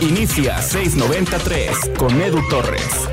Inicia 693 con Edu Torres.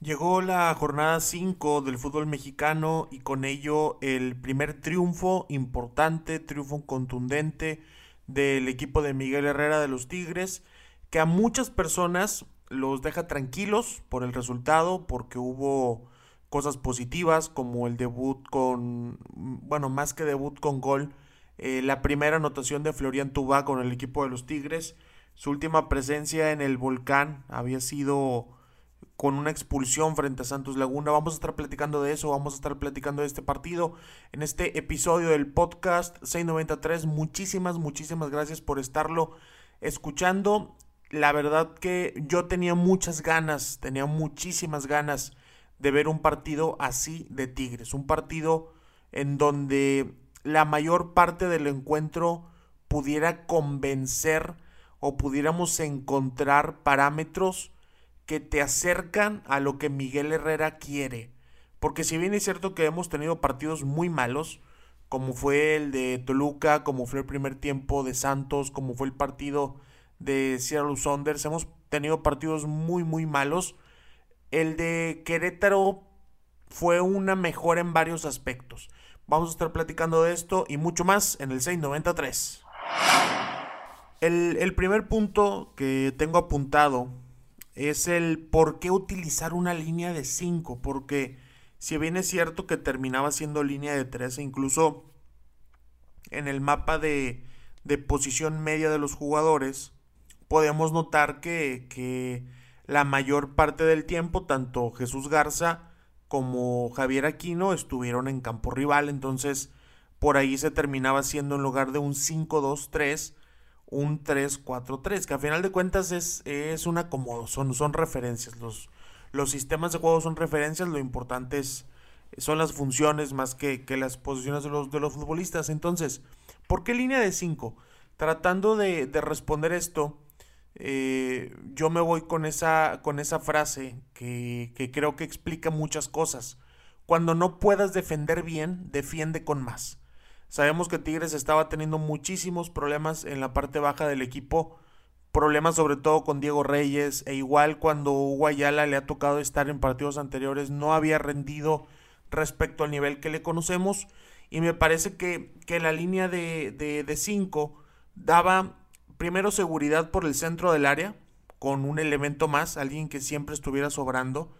Llegó la jornada 5 del fútbol mexicano y con ello el primer triunfo importante, triunfo contundente del equipo de Miguel Herrera de los Tigres, que a muchas personas los deja tranquilos por el resultado, porque hubo cosas positivas como el debut con, bueno, más que debut con gol, eh, la primera anotación de Florian Tubá con el equipo de los Tigres, su última presencia en el volcán había sido con una expulsión frente a Santos Laguna. Vamos a estar platicando de eso, vamos a estar platicando de este partido en este episodio del podcast 693. Muchísimas, muchísimas gracias por estarlo escuchando. La verdad que yo tenía muchas ganas, tenía muchísimas ganas de ver un partido así de Tigres, un partido en donde la mayor parte del encuentro pudiera convencer o pudiéramos encontrar parámetros que te acercan a lo que Miguel Herrera quiere. Porque si bien es cierto que hemos tenido partidos muy malos, como fue el de Toluca, como fue el primer tiempo de Santos, como fue el partido de Seattle Saunders, hemos tenido partidos muy muy malos. El de Querétaro fue una mejora en varios aspectos. Vamos a estar platicando de esto y mucho más en el 693. El, el primer punto que tengo apuntado es el por qué utilizar una línea de 5, porque si bien es cierto que terminaba siendo línea de 3 e incluso en el mapa de, de posición media de los jugadores, podemos notar que, que la mayor parte del tiempo tanto Jesús Garza como Javier Aquino estuvieron en campo rival, entonces por ahí se terminaba siendo en lugar de un 5-2-3 un 3-4-3, que a final de cuentas es, es un acomodo, son, son referencias. Los, los sistemas de juego son referencias, lo importante es, son las funciones más que, que las posiciones de los, de los futbolistas. Entonces, ¿por qué línea de 5? Tratando de, de, responder esto, eh, yo me voy con esa, con esa frase que, que creo que explica muchas cosas. Cuando no puedas defender bien, defiende con más. Sabemos que Tigres estaba teniendo muchísimos problemas en la parte baja del equipo, problemas sobre todo con Diego Reyes, e igual cuando Hugo le ha tocado estar en partidos anteriores, no había rendido respecto al nivel que le conocemos, y me parece que, que la línea de 5 de, daba primero seguridad por el centro del área, con un elemento más, alguien que siempre estuviera sobrando.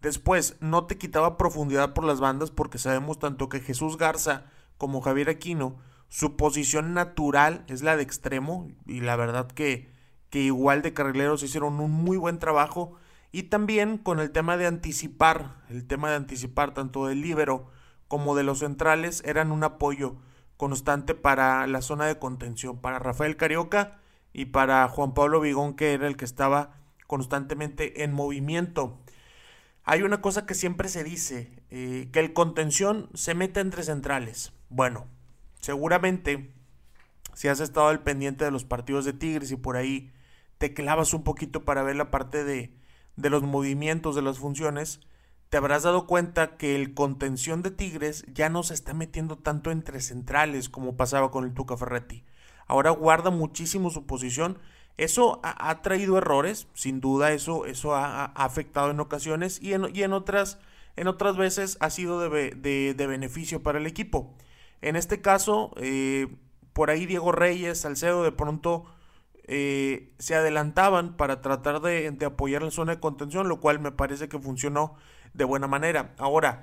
Después, no te quitaba profundidad por las bandas, porque sabemos tanto que Jesús Garza como Javier Aquino, su posición natural es la de extremo y la verdad que, que igual de carrileros hicieron un muy buen trabajo y también con el tema de anticipar, el tema de anticipar tanto del líbero como de los centrales eran un apoyo constante para la zona de contención, para Rafael Carioca y para Juan Pablo Vigón que era el que estaba constantemente en movimiento. Hay una cosa que siempre se dice, eh, que el contención se mete entre centrales. Bueno, seguramente si has estado al pendiente de los partidos de Tigres y por ahí te clavas un poquito para ver la parte de, de los movimientos, de las funciones, te habrás dado cuenta que el contención de Tigres ya no se está metiendo tanto entre centrales como pasaba con el Tuca Ferretti. Ahora guarda muchísimo su posición. Eso ha, traído errores, sin duda eso, eso ha, afectado en ocasiones y en, y en, otras, en otras veces ha sido de, de, de beneficio para el equipo. En este caso, eh, por ahí Diego Reyes, Salcedo, de pronto eh, se adelantaban para tratar de, apoyar la zona de contención, lo cual me parece que funcionó de buena manera. Ahora,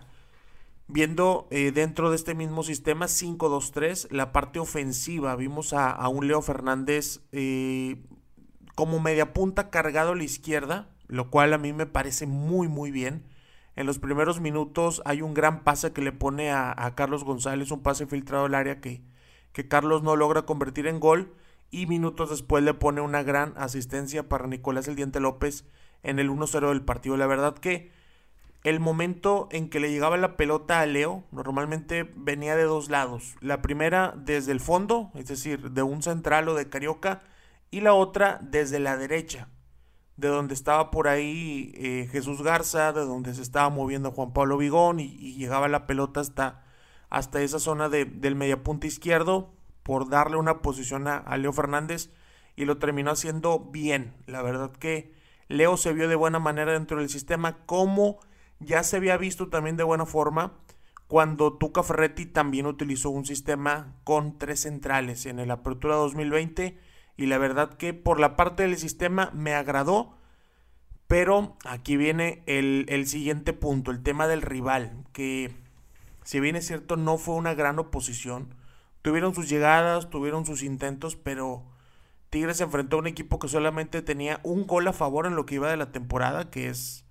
viendo eh, dentro de este mismo sistema 5-2-3, la parte ofensiva, vimos a, a un Leo Fernández como media punta cargado a la izquierda, lo cual a mí me parece muy, muy bien. En los primeros minutos hay un gran pase que le pone a, Carlos González, un pase filtrado al área que, que Carlos no logra convertir en gol y minutos después le pone una gran asistencia para Nicolás El Diente López en el 1-0 del partido. La verdad que el momento en que le llegaba la pelota a Leo normalmente venía de dos lados. La primera desde el fondo, es decir, de un central o de Carioca, y la otra desde la derecha de donde estaba por ahí eh, Jesús Garza, de donde se estaba moviendo Juan Pablo Vigón y, llegaba la pelota hasta, hasta esa zona de, del mediapunta izquierdo, por darle una posición a, Leo Fernández y lo terminó haciendo bien. La verdad que Leo se vio de buena manera dentro del sistema, como ya se había visto también de buena forma cuando Tuca Ferretti también utilizó un sistema con tres centrales en el Apertura 2020 y la verdad que por la parte del sistema me agradó, pero aquí viene el, el siguiente punto, el tema del rival, que si bien es cierto no fue una gran oposición, tuvieron sus llegadas, tuvieron sus intentos, pero Tigres se enfrentó a un equipo que solamente tenía un gol a favor en lo que iba de la temporada, que es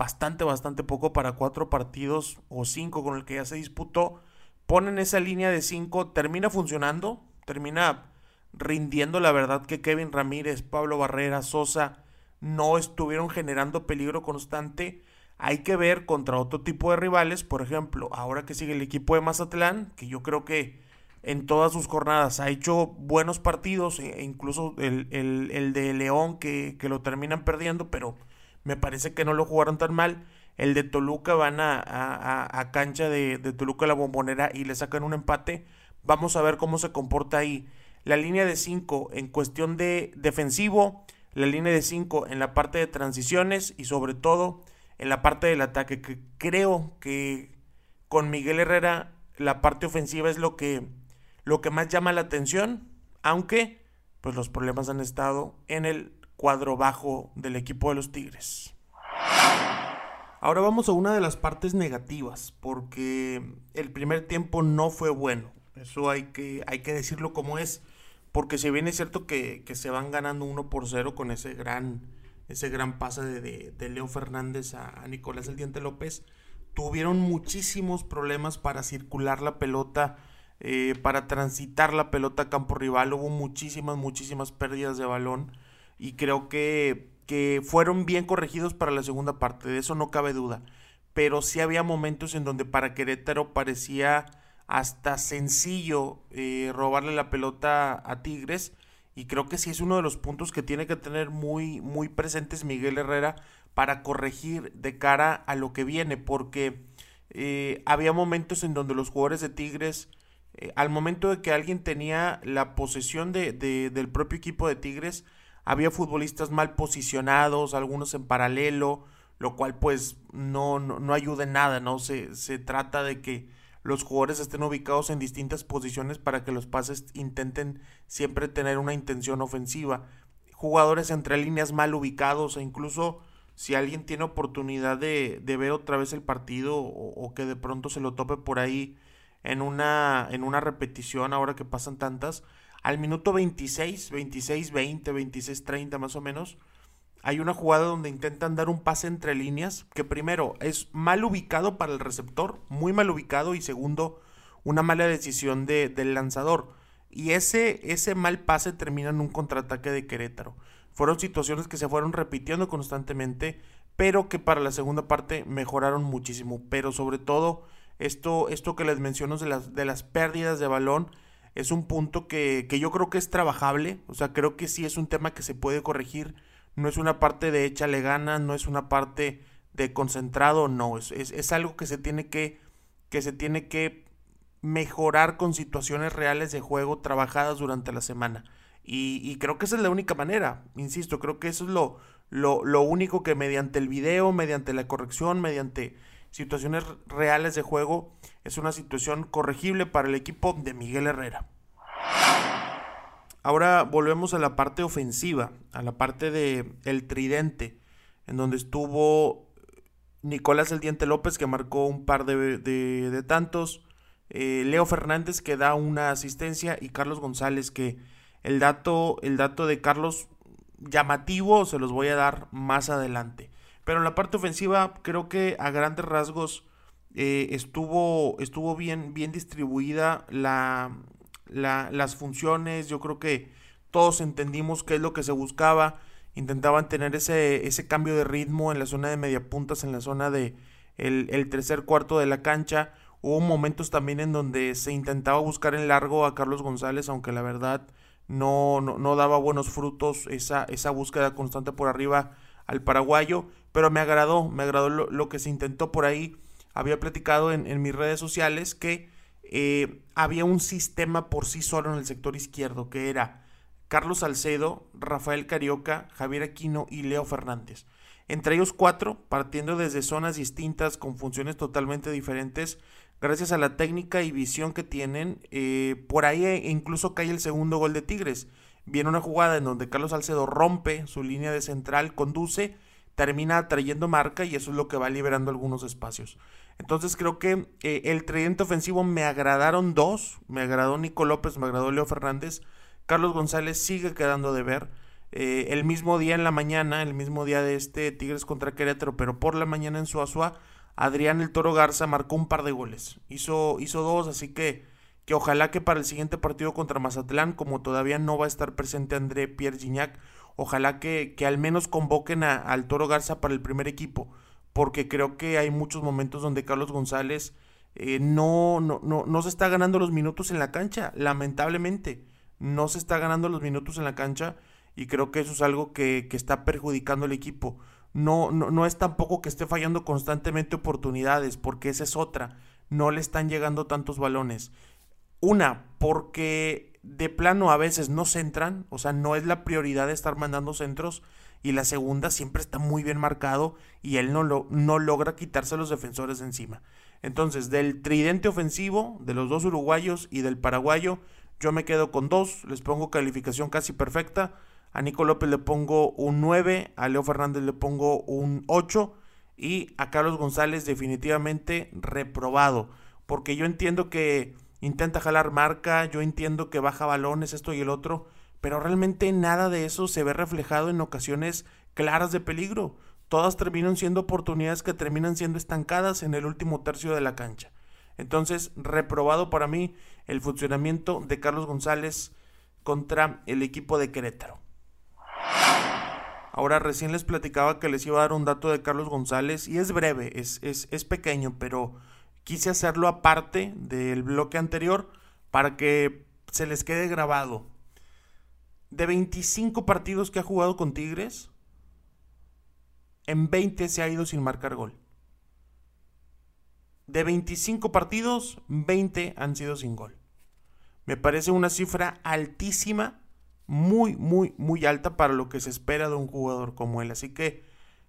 bastante, bastante poco para cuatro partidos o cinco con el que ya se disputó. Ponen esa línea de cinco, termina funcionando, termina rindiendo la verdad que Kevin Ramírez, Pablo Barrera, Sosa no estuvieron generando peligro constante. Hay que ver contra otro tipo de rivales, por ejemplo, ahora que sigue el equipo de Mazatlán, que yo creo que en todas sus jornadas ha hecho buenos partidos, e incluso el, el, de León que, que lo terminan perdiendo, pero me parece que no lo jugaron tan mal. El de Toluca van a, a, cancha de, de, Toluca la bombonera y le sacan un empate. Vamos a ver cómo se comporta ahí. La línea de 5 en cuestión de defensivo, la línea de 5 en la parte de transiciones y sobre todo en la parte del ataque, que creo que con Miguel Herrera la parte ofensiva es lo que, lo que más llama la atención, aunque pues los problemas han estado en el cuadro bajo del equipo de los Tigres. Ahora vamos a una de las partes negativas, porque el primer tiempo no fue bueno. Eso hay que, hay que decirlo como es, porque si bien es cierto que, se van ganando 1 por 0 con ese gran, ese gran pase de, de, Leo Fernández a, Nicolás El Diente López, tuvieron muchísimos problemas para circular la pelota, eh, para transitar la pelota a campo rival. Hubo muchísimas, muchísimas pérdidas de balón y creo que, que fueron bien corregidos para la segunda parte, de eso no cabe duda. Pero sí había momentos en donde para Querétaro parecía hasta sencillo eh, robarle la pelota a Tigres y creo que sí es uno de los puntos que tiene que tener muy muy presentes Miguel Herrera para corregir de cara a lo que viene porque eh, había momentos en donde los jugadores de Tigres eh, al momento de que alguien tenía la posesión de, del propio equipo de Tigres había futbolistas mal posicionados, algunos en paralelo, lo cual pues no, no, ayuda en nada, ¿no? Se, se trata de que los jugadores estén ubicados en distintas posiciones para que los pases intenten siempre tener una intención ofensiva. Jugadores entre líneas mal ubicados e incluso si alguien tiene oportunidad de, de ver otra vez el partido o, o, que de pronto se lo tope por ahí en una, en una repetición ahora que pasan tantas, al minuto 26, 26, 20, 26, 30 más o menos, hay una jugada donde intentan dar un pase entre líneas que primero es mal ubicado para el receptor, muy mal ubicado y segundo, una mala decisión de, del lanzador. Y ese, ese mal pase termina en un contraataque de Querétaro. Fueron situaciones que se fueron repitiendo constantemente, pero que para la segunda parte mejoraron muchísimo. Pero sobre todo, esto, esto que les menciono de las, de las pérdidas de balón, es un punto que, yo creo que es trabajable, o sea, creo que sí es un tema que se puede corregir, no es una parte de échale ganas, no es una parte de concentrado, no, es, es, algo que se tiene que, que se tiene que mejorar con situaciones reales de juego trabajadas durante la semana. Y, creo que esa es la única manera, insisto, creo que eso es lo, lo, lo único que mediante el video, mediante la corrección, mediante situaciones reales de juego, es una situación corregible para el equipo de Miguel Herrera. Ahora volvemos a la parte ofensiva, a la parte de el tridente, en donde estuvo Nicolás El Diente López, que marcó un par de, tantos, eh, Leo Fernández, que da una asistencia, y Carlos González, que el dato, el dato de Carlos llamativo se los voy a dar más adelante. Pero en la parte ofensiva creo que a grandes rasgos eh, estuvo, estuvo bien, bien distribuida la, las funciones. Yo creo que todos entendimos qué es lo que se buscaba. Intentaban tener ese, ese cambio de ritmo en la zona de media puntas, en la zona de el, tercer cuarto de la cancha. Hubo momentos también en donde se intentaba buscar en largo a Carlos González, aunque la verdad no, no, no daba buenos frutos esa, esa búsqueda constante por arriba al paraguayo, pero me agradó, me agradó lo, que se intentó por ahí. Había platicado en, mis redes sociales que eh, había un sistema por sí solo en el sector izquierdo que era Carlos Salcedo, Rafael Carioca, Javier Aquino y Leo Fernández. Entre ellos cuatro, partiendo desde zonas distintas con funciones totalmente diferentes, gracias a la técnica y visión que tienen, eh, por ahí e incluso cae el segundo gol de Tigres. Viene una jugada en donde Carlos Salcedo rompe su línea de central, conduce, termina trayendo marca y eso es lo que va liberando algunos espacios. Entonces creo que eh, el tridente ofensivo me agradaron dos, me agradó Nico López, me agradó Leo Fernández, Carlos González sigue quedando de ver. Eh, el mismo día en la mañana, el mismo día de este Tigres contra Querétaro, pero por la mañana en Suazua, Adrián el Toro Garza marcó un par de goles. Hizo, hizo dos, así que, que ojalá que para el siguiente partido contra Mazatlán, como todavía no va a estar presente André Pierre Gignac, ojalá que, que al menos convoquen a, al Toro Garza para el primer equipo porque creo que hay muchos momentos donde Carlos González eh, no, no, no, no se está ganando los minutos en la cancha, lamentablemente. No se está ganando los minutos en la cancha y creo que eso es algo que, que está perjudicando al equipo. No, no, no es tampoco que esté fallando constantemente oportunidades, porque esa es otra. No le están llegando tantos balones. Una, porque de plano a veces no centran, o sea, no es la prioridad de estar mandando centros y la segunda siempre está muy bien marcado y él no, lo, no logra quitarse a los defensores de encima. Entonces, del tridente ofensivo, de los dos uruguayos y del paraguayo, yo me quedo con dos, les pongo calificación casi perfecta. A Nico López le pongo un 9, a Leo Fernández le pongo un 8 y a Carlos González definitivamente reprobado, porque yo entiendo que intenta jalar marca, yo entiendo que baja balones, esto y el otro, pero realmente nada de eso se ve reflejado en ocasiones claras de peligro. Todas terminan siendo oportunidades que terminan siendo estancadas en el último tercio de la cancha. Entonces, reprobado para mí el funcionamiento de Carlos González contra el equipo de Querétaro. Ahora recién les platicaba que les iba a dar un dato de Carlos González y es breve, es, es, es pequeño, pero quise hacerlo aparte del bloque anterior para que se les quede grabado de 25 partidos que ha jugado con Tigres, en 20 se ha ido sin marcar gol. De 25 partidos, 20 han sido sin gol. Me parece una cifra altísima, muy, muy, muy alta para lo que se espera de un jugador como él. Así que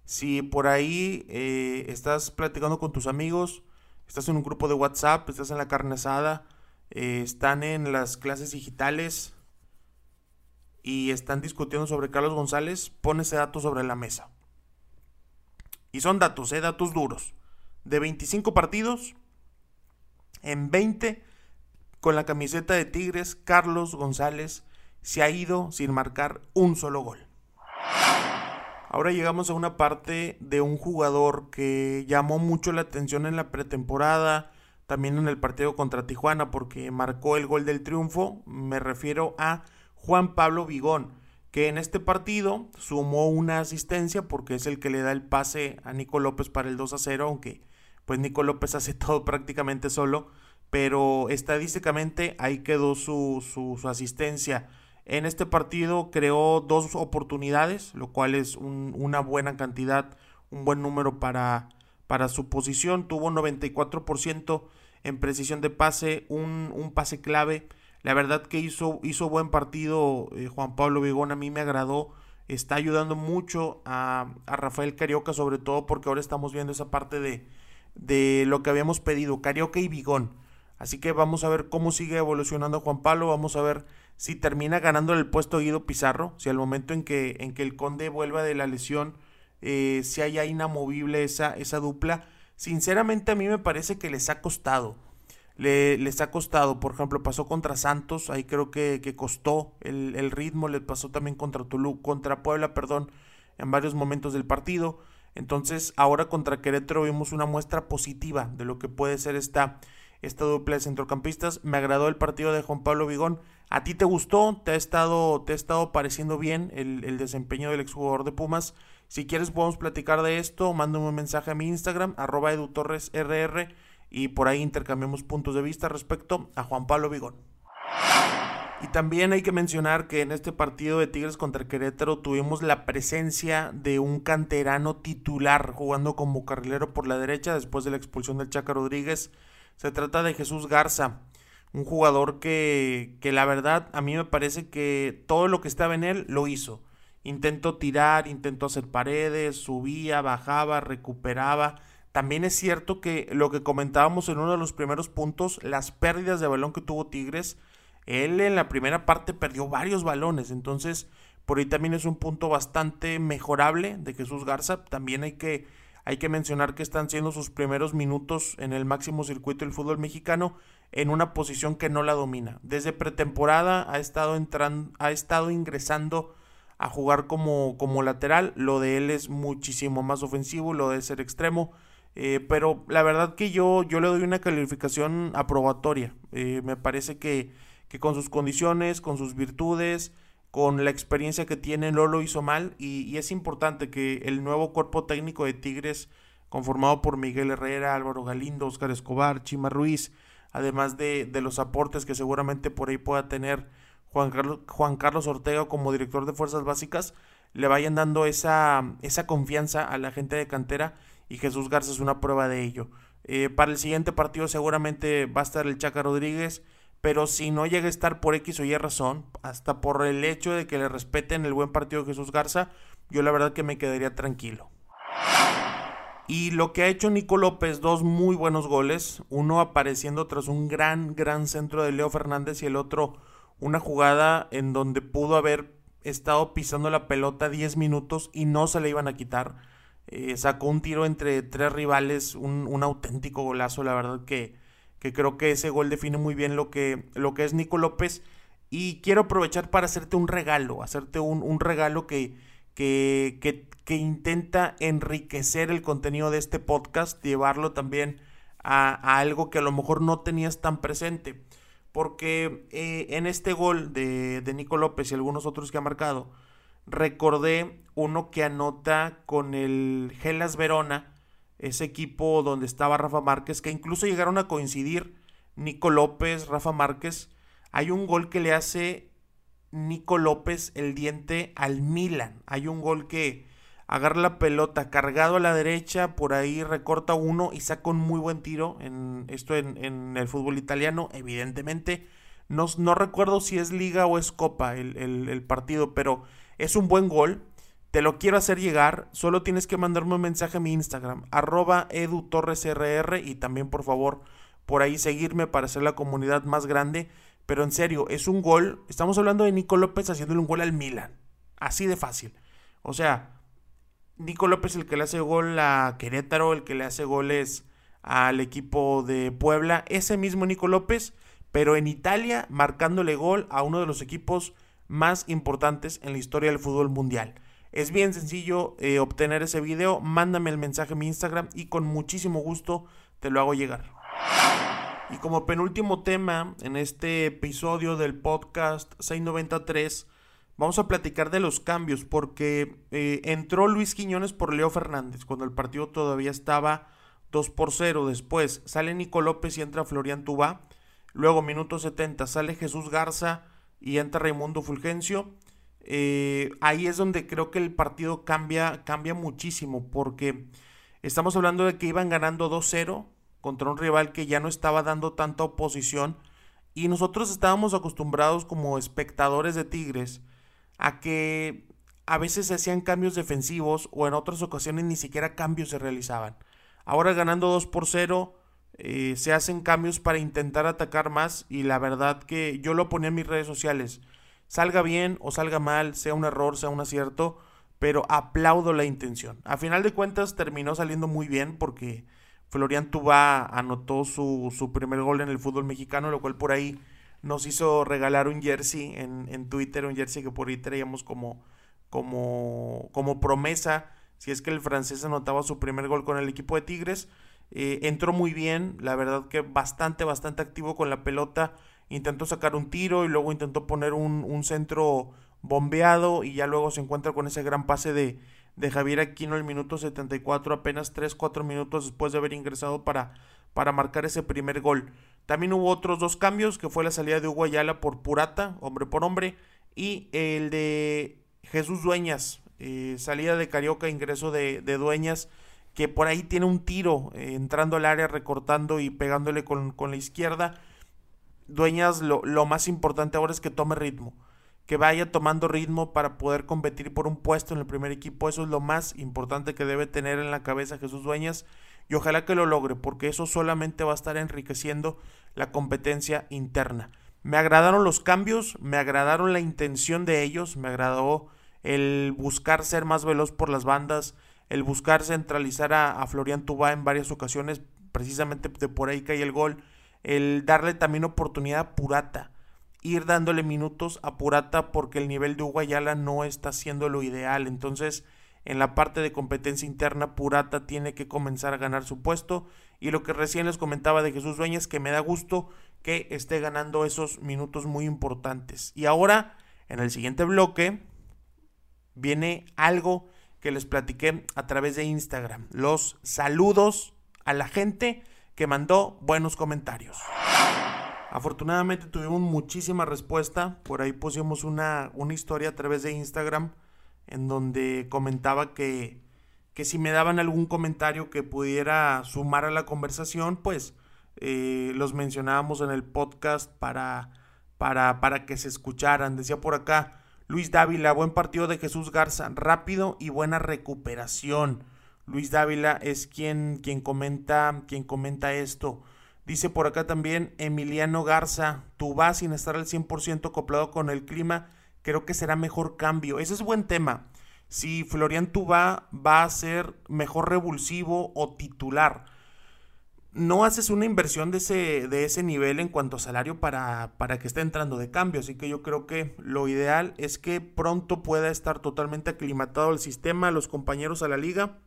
si por ahí eh, estás platicando con tus amigos, estás en un grupo de WhatsApp, estás en la carne asada, eh, están en las clases digitales, y están discutiendo sobre Carlos González, pone ese dato sobre la mesa. Y son datos, ¿eh? datos duros. De 25 partidos, en 20, con la camiseta de Tigres, Carlos González se ha ido sin marcar un solo gol. Ahora llegamos a una parte de un jugador que llamó mucho la atención en la pretemporada, también en el partido contra Tijuana, porque marcó el gol del triunfo. Me refiero a Juan Pablo Vigón, que en este partido sumó una asistencia porque es el que le da el pase a Nico López para el 2 a 0, aunque pues Nico López hace todo prácticamente solo, pero estadísticamente ahí quedó su, su, asistencia. En este partido creó dos oportunidades, lo cual es una buena cantidad, un buen número para, para su posición. Tuvo 94% en precisión de pase, un, un pase clave la verdad que hizo, hizo buen partido eh, Juan Pablo Vigón, a mí me agradó. Está ayudando mucho a, Rafael Carioca, sobre todo porque ahora estamos viendo esa parte de, de lo que habíamos pedido, Carioca y Vigón. Así que vamos a ver cómo sigue evolucionando Juan Pablo, vamos a ver si termina ganando el puesto Guido Pizarro, si al momento en que, en que el Conde vuelva de la lesión, eh, si haya inamovible esa, esa dupla. Sinceramente a mí me parece que les ha costado le, les ha costado. Por ejemplo, pasó contra Santos, ahí creo que, que costó el, el, ritmo, le pasó también contra Tulu, contra Puebla, perdón, en varios momentos del partido. Entonces, ahora contra Querétaro vimos una muestra positiva de lo que puede ser esta, esta dupla de centrocampistas. Me agradó el partido de Juan Pablo Vigón. ¿A ti te gustó? ¿Te ha estado, te ha estado pareciendo bien el, desempeño del exjugador de Pumas? Si quieres podemos platicar de esto, mándame un mensaje a mi Instagram, arroba edutorresrr y por ahí intercambiamos puntos de vista respecto a Juan Pablo Vigón. Y también hay que mencionar que en este partido de Tigres contra Querétaro tuvimos la presencia de un canterano titular jugando como carrilero por la derecha después de la expulsión del Chaca Rodríguez. Se trata de Jesús Garza. Un jugador que, que la verdad a mí me parece que todo lo que estaba en él lo hizo. Intentó tirar, intentó hacer paredes, subía, bajaba, recuperaba. También es cierto que lo que comentábamos en uno de los primeros puntos, las pérdidas de balón que tuvo Tigres, él en la primera parte perdió varios balones, entonces por ahí también es un punto bastante mejorable de Jesús Garza. También hay que, hay que mencionar que están siendo sus primeros minutos en el máximo circuito del fútbol mexicano en una posición que no la domina. Desde pretemporada ha estado, entrando, ha estado ingresando a jugar como, como lateral. Lo de él es muchísimo más ofensivo, lo de ser extremo. Eh, pero la verdad que yo, yo le doy una calificación aprobatoria. Eh, me parece que, que con sus condiciones, con sus virtudes, con la experiencia que tiene, no lo hizo mal y, es importante que el nuevo cuerpo técnico de Tigres, conformado por Miguel Herrera, Álvaro Galindo, Oscar Escobar, Chima Ruiz, además de, los aportes que seguramente por ahí pueda tener Juan Carlos, Ortega como director de Fuerzas Básicas, le vayan dando esa, esa confianza a la gente de cantera y Jesús Garza es una prueba de ello. Eh, para el siguiente partido seguramente va a estar el Chaca Rodríguez, pero si no llega a estar por X o Y razón, hasta por el hecho de que le respeten el buen partido de Jesús Garza, yo la verdad que me quedaría tranquilo. Y lo que ha hecho Nico López, dos muy buenos goles, uno apareciendo tras un gran, gran centro de Leo Fernández y el otro una jugada en donde pudo haber estado pisando la pelota 10 minutos y no se le iban a quitar. Eh, sacó un tiro entre tres rivales, un, un auténtico golazo, la verdad que que creo que ese gol define muy bien lo que, lo que es Nico López. Y quiero aprovechar para hacerte un regalo, hacerte un, regalo que, que, que, intenta enriquecer el contenido de este podcast, llevarlo también a, algo que a lo mejor no tenías tan presente. Porque eh, en este gol de, de Nico López y algunos otros que ha marcado, recordé uno que anota con el Gelas Verona ese equipo donde estaba Rafa Márquez, que incluso llegaron a coincidir Nico López, Rafa Márquez. Hay un gol que le hace Nico López el diente al Milan. Hay un gol que agarra la pelota cargado a la derecha, por ahí recorta uno y saca un muy buen tiro. En, esto en, el fútbol italiano, evidentemente. No, no, recuerdo si es liga o es copa el, el partido, pero es un buen gol te lo quiero hacer llegar, solo tienes que mandarme un mensaje a mi Instagram, arroba edutorresrr y también por favor por ahí seguirme para hacer la comunidad más grande. Pero en serio, es un gol, estamos hablando de Nico López haciéndole un gol al Milan, así de fácil. O sea, Nico López el que le hace gol a Querétaro, el que le hace goles al equipo de Puebla, ese mismo Nico López, pero en Italia marcándole gol a uno de los equipos más importantes en la historia del fútbol mundial. Es bien sencillo eh, obtener ese video, mándame el mensaje a mi Instagram y con muchísimo gusto te lo hago llegar. Y como penúltimo tema en este episodio del podcast 693, vamos a platicar de los cambios porque eh, entró Luis Quiñones por Leo Fernández cuando el partido todavía estaba 2 por 0. Después sale Nico López y entra Florian Tubá. Luego, minuto 70, sale Jesús Garza y entra Raimundo Fulgencio. Eh, ahí es donde creo que el partido cambia, cambia muchísimo, porque estamos hablando de que iban ganando 2-0 contra un rival que ya no estaba dando tanta oposición, y nosotros estábamos acostumbrados como espectadores de Tigres a que a veces se hacían cambios defensivos o en otras ocasiones ni siquiera cambios se realizaban. Ahora ganando 2 por 0, eh, se hacen cambios para intentar atacar más y la verdad que yo lo ponía en mis redes sociales salga bien o salga mal, sea un error, sea un acierto, pero aplaudo la intención. A final de cuentas terminó saliendo muy bien porque Florian Tubá anotó su, su primer gol en el fútbol mexicano, lo cual por ahí nos hizo regalar un jersey en, en Twitter, un jersey que por ahí traíamos como, como, como promesa, si es que el francés anotaba su primer gol con el equipo de Tigres. Eh, entró muy bien, la verdad que bastante, bastante activo con la pelota intentó sacar un tiro y luego intentó poner un, centro bombeado y ya luego se encuentra con ese gran pase de, de Javier Aquino el minuto 74, apenas 3-4 minutos después de haber ingresado para, para marcar ese primer gol. También hubo otros dos cambios, que fue la salida de Hugo Ayala por Purata, hombre por hombre, y el de Jesús Dueñas, eh, salida de Carioca, ingreso de, de, Dueñas, que por ahí tiene un tiro eh, entrando al área, recortando y pegándole con, con la izquierda Dueñas lo, lo más importante ahora es que tome ritmo que vaya tomando ritmo para poder competir por un puesto en el primer equipo. Eso es lo más importante que debe tener en la cabeza Jesús Dueñas y ojalá que lo logre porque eso solamente va a estar enriqueciendo la competencia interna. Me agradaron los cambios, me agradaron la intención de ellos, me agradó el buscar ser más veloz por las bandas, el buscar centralizar a, Florian Tubá en varias ocasiones, precisamente de por ahí cae el gol, el darle también oportunidad a Purata ir dándole minutos a Purata porque el nivel de Uguayala no está siendo lo ideal. Entonces, en la parte de competencia interna, Purata tiene que comenzar a ganar su puesto. Y lo que recién les comentaba de Jesús Dueñas, que me da gusto que esté ganando esos minutos muy importantes. Y ahora, en el siguiente bloque, viene algo que les platiqué a través de Instagram. Los saludos a la gente que mandó buenos comentarios. Afortunadamente tuvimos muchísima respuesta. Por ahí pusimos una, una historia a través de Instagram en donde comentaba que, que si me daban algún comentario que pudiera sumar a la conversación, pues eh, los mencionábamos en el podcast para, para, para que se escucharan. Decía por acá Luis Dávila, buen partido de Jesús Garza, rápido y buena recuperación. Luis Dávila es quien, quien, comenta, quien comenta esto. Dice por acá también Emiliano Garza, tú vas sin estar al 100% acoplado con el clima, creo que será mejor cambio. Ese es buen tema. Si Florian Tubá va a ser mejor revulsivo o titular, no haces una inversión de ese, de ese nivel en cuanto a salario para, para que esté entrando de cambio. Así que yo creo que lo ideal es que pronto pueda estar totalmente aclimatado el sistema, los compañeros a la liga,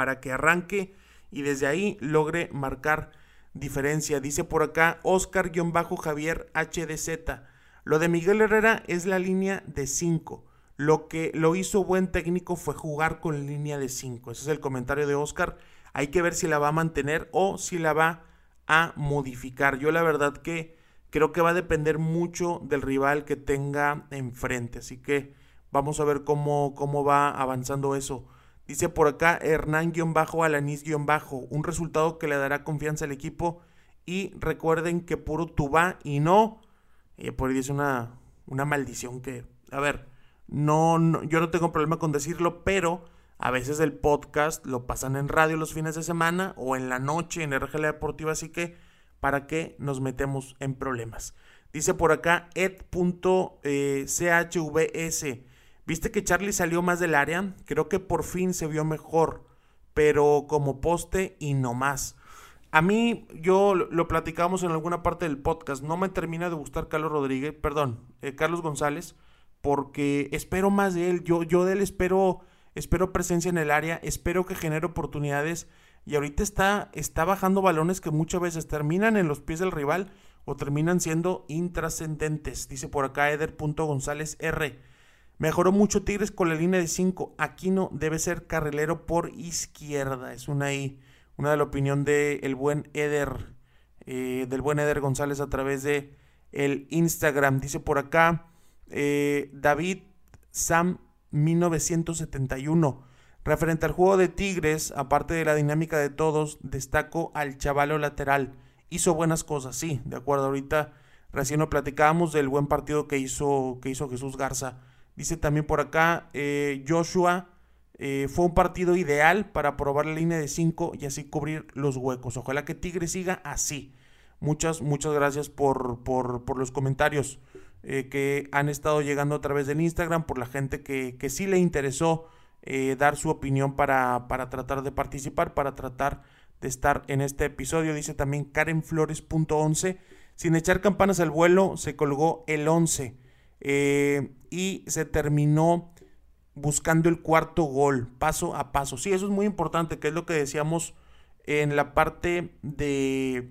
para que arranque y desde ahí logre marcar diferencia. Dice por acá Oscar-Javier HDZ. Lo de Miguel Herrera es la línea de 5. Lo que lo hizo buen técnico fue jugar con línea de 5. Ese es el comentario de Oscar. Hay que ver si la va a mantener o si la va a modificar. Yo la verdad que creo que va a depender mucho del rival que tenga enfrente. Así que vamos a ver cómo, cómo va avanzando eso. Dice por acá Hernán-Alanis-Bajo, un resultado que le dará confianza al equipo. Y recuerden que puro tuba y no. Eh, por ahí dice una, una maldición que, a ver, no, no, yo no tengo problema con decirlo, pero a veces el podcast lo pasan en radio los fines de semana o en la noche en RGL Deportiva, así que para qué nos metemos en problemas. Dice por acá ed.chvs. ¿Viste que Charlie salió más del área? Creo que por fin se vio mejor, pero como poste y no más. A mí, yo lo platicamos en alguna parte del podcast, no me termina de gustar Carlos Rodríguez, perdón, eh, Carlos González, porque espero más de él, yo, yo de él espero, espero presencia en el área, espero que genere oportunidades y ahorita está, está bajando balones que muchas veces terminan en los pies del rival o terminan siendo intrascendentes, dice por acá Eder.González R. Mejoró mucho Tigres con la línea de 5. Aquino debe ser carrilero por izquierda. Es una, una de la opinión del el buen Eder, eh, del buen Eder González a través de el Instagram. Dice por acá eh, David Sam 1971. Referente al juego de Tigres, aparte de la dinámica de todos, destaco al chavalo lateral. Hizo buenas cosas, sí, de acuerdo. Ahorita recién lo platicábamos del buen partido que hizo, que hizo Jesús Garza. Dice también por acá, eh, Joshua, eh, fue un partido ideal para probar la línea de 5 y así cubrir los huecos. Ojalá que Tigre siga así. Muchas, muchas gracias por, por, los comentarios eh, que han estado llegando a través del Instagram, por la gente que, que sí le interesó dar su opinión para, para tratar de participar, para tratar de estar en este episodio. Dice también Karen Flores.11. Sin echar campanas al vuelo, se colgó el 11. Eh, y se terminó buscando el cuarto gol, paso a paso. Sí, eso es muy importante, que es lo que decíamos en la parte de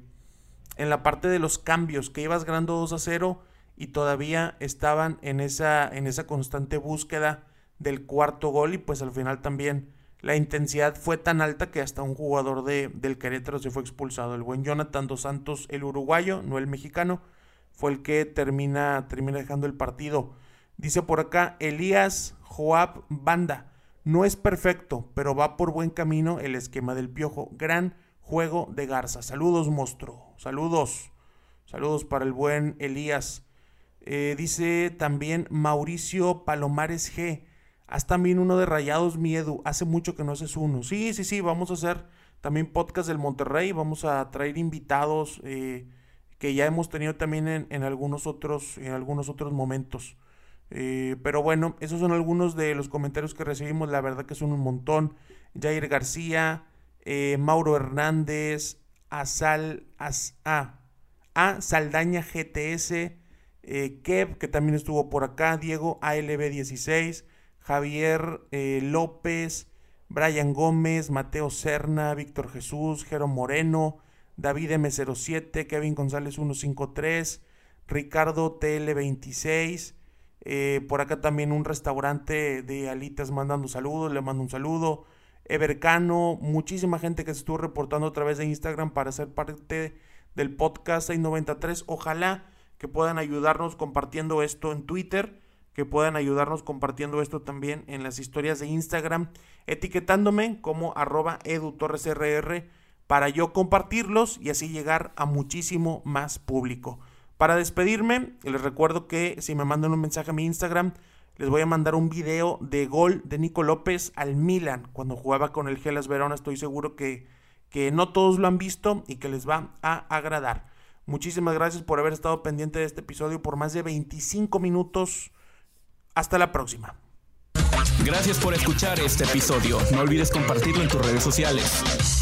en la parte de los cambios, que ibas ganando 2 a 0 y todavía estaban en esa en esa constante búsqueda del cuarto gol y pues al final también la intensidad fue tan alta que hasta un jugador de, del Querétaro se fue expulsado. El buen Jonathan Dos Santos, el uruguayo, no el mexicano, fue el que termina, termina dejando el partido. Dice por acá Elías Joab Banda. No es perfecto, pero va por buen camino el esquema del piojo. Gran juego de Garza. Saludos, monstruo. Saludos. Saludos para el buen Elías. Eh, dice también Mauricio Palomares G. Haz también uno de Rayados Miedo. Hace mucho que no haces uno. Sí, sí, sí. Vamos a hacer también podcast del Monterrey. Vamos a traer invitados eh, que ya hemos tenido también en, algunos otros, en algunos otros momentos. Eh, pero bueno, esos son algunos de los comentarios que recibimos. La verdad que son un montón. Jair García, Mauro Hernández, Asal, As, a, a Saldaña GTS, eh, Kev, que también estuvo por acá, Diego ALB16, Javier eh, López, Brian Gómez, Mateo Serna, Víctor Jesús, Jero Moreno, David M07, Kevin González 153, Ricardo TL26, eh, por acá también un restaurante de alitas mandando saludos, le mando un saludo. Evercano, muchísima gente que se estuvo reportando a través de Instagram para ser parte del podcast 693. Ojalá que puedan ayudarnos compartiendo esto en Twitter, que puedan ayudarnos compartiendo esto también en las historias de Instagram, etiquetándome como arroba edutorresrr para yo compartirlos y así llegar a muchísimo más público. Para despedirme, les recuerdo que si me mandan un mensaje a mi Instagram, les voy a mandar un video de gol de Nico López al Milan cuando jugaba con el Gelas Verona. Estoy seguro que, que no todos lo han visto y que les va a agradar. Muchísimas gracias por haber estado pendiente de este episodio por más de 25 minutos. Hasta la próxima. Gracias por escuchar este episodio. No olvides compartirlo en tus redes sociales.